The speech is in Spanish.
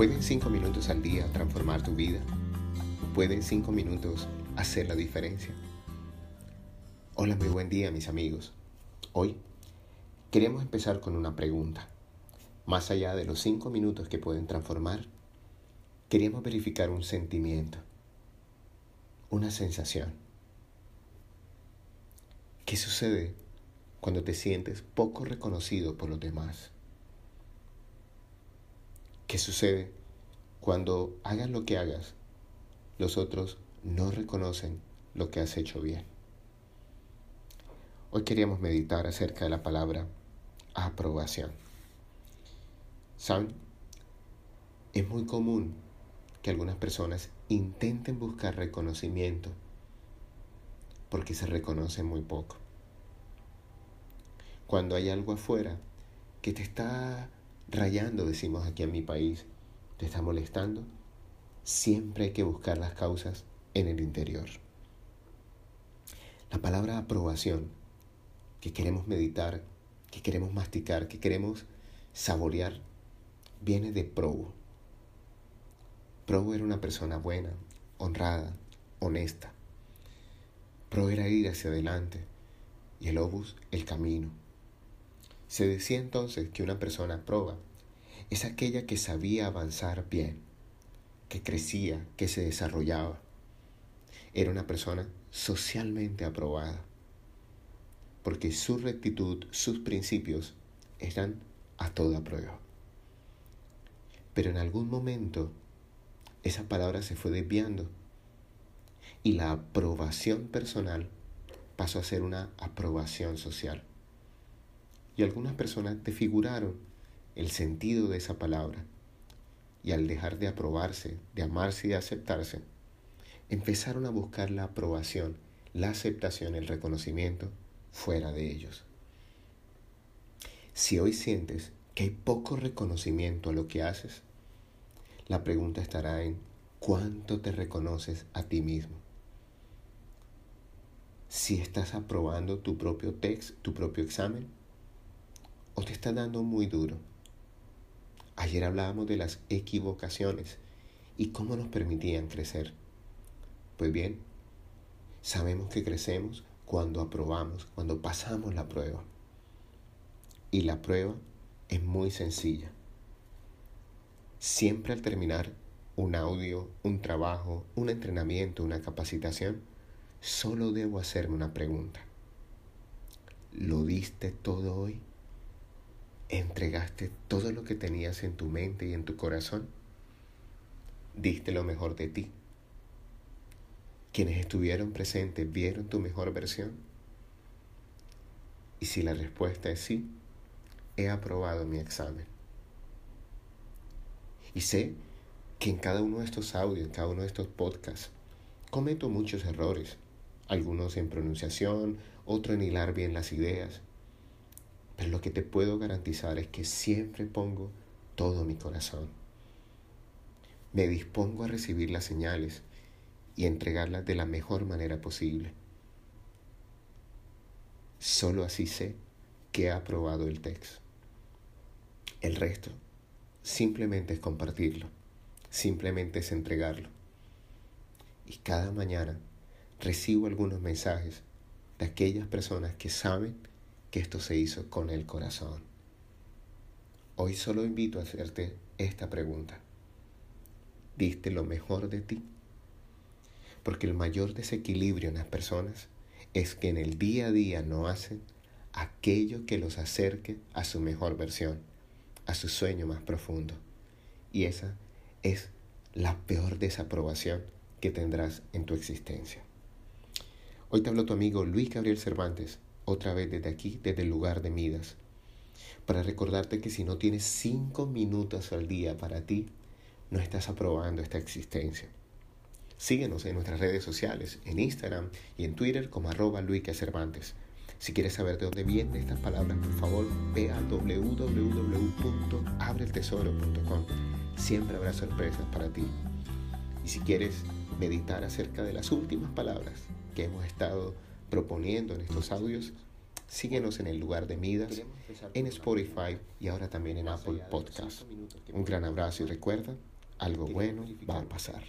¿Pueden cinco minutos al día transformar tu vida? ¿Pueden cinco minutos hacer la diferencia? Hola, muy buen día mis amigos. Hoy queremos empezar con una pregunta. Más allá de los cinco minutos que pueden transformar, queríamos verificar un sentimiento, una sensación. ¿Qué sucede cuando te sientes poco reconocido por los demás? ¿Qué sucede cuando hagas lo que hagas, los otros no reconocen lo que has hecho bien? Hoy queríamos meditar acerca de la palabra aprobación. ¿Saben? Es muy común que algunas personas intenten buscar reconocimiento porque se reconocen muy poco. Cuando hay algo afuera que te está rayando, decimos aquí en mi país, te está molestando, siempre hay que buscar las causas en el interior. La palabra aprobación que queremos meditar, que queremos masticar, que queremos saborear, viene de probo. Probo era una persona buena, honrada, honesta. Pro era ir hacia adelante y el obus el camino. Se decía entonces que una persona proba es aquella que sabía avanzar bien, que crecía, que se desarrollaba. Era una persona socialmente aprobada, porque su rectitud, sus principios eran a toda prueba. Pero en algún momento esa palabra se fue desviando y la aprobación personal pasó a ser una aprobación social. Y algunas personas desfiguraron el sentido de esa palabra y al dejar de aprobarse, de amarse y de aceptarse, empezaron a buscar la aprobación, la aceptación, el reconocimiento fuera de ellos. Si hoy sientes que hay poco reconocimiento a lo que haces, la pregunta estará en cuánto te reconoces a ti mismo si estás aprobando tu propio texto, tu propio examen, o te está dando muy duro. Ayer hablábamos de las equivocaciones y cómo nos permitían crecer. Pues bien, sabemos que crecemos cuando aprobamos, cuando pasamos la prueba. Y la prueba es muy sencilla. Siempre al terminar un audio, un trabajo, un entrenamiento, una capacitación, solo debo hacerme una pregunta. ¿Lo diste todo hoy? ¿Entregaste todo lo que tenías en tu mente y en tu corazón? ¿Diste lo mejor de ti? ¿Quienes estuvieron presentes vieron tu mejor versión? Y si la respuesta es sí, he aprobado mi examen. Y sé que en cada uno de estos audios, en cada uno de estos podcasts, cometo muchos errores algunos en pronunciación, otro en hilar bien las ideas. Pero lo que te puedo garantizar es que siempre pongo todo mi corazón. Me dispongo a recibir las señales y entregarlas de la mejor manera posible. Solo así sé que he aprobado el texto. El resto simplemente es compartirlo, simplemente es entregarlo. Y cada mañana recibo algunos mensajes de aquellas personas que saben que esto se hizo con el corazón. Hoy solo invito a hacerte esta pregunta. ¿Diste lo mejor de ti? Porque el mayor desequilibrio en las personas es que en el día a día no hacen aquello que los acerque a su mejor versión, a su sueño más profundo. Y esa es la peor desaprobación que tendrás en tu existencia. Hoy te habló tu amigo Luis Gabriel Cervantes, otra vez desde aquí, desde el lugar de Midas, para recordarte que si no tienes cinco minutos al día para ti, no estás aprobando esta existencia. Síguenos en nuestras redes sociales, en Instagram y en Twitter como arroba Cervantes. Si quieres saber de dónde vienen estas palabras, por favor, ve a www.abreltesoro.com. Siempre habrá sorpresas para ti. Y si quieres meditar acerca de las últimas palabras que hemos estado proponiendo en estos audios, síguenos en el lugar de Midas, en Spotify y ahora también en Apple Podcast. Un gran abrazo y recuerda, algo bueno va a pasar.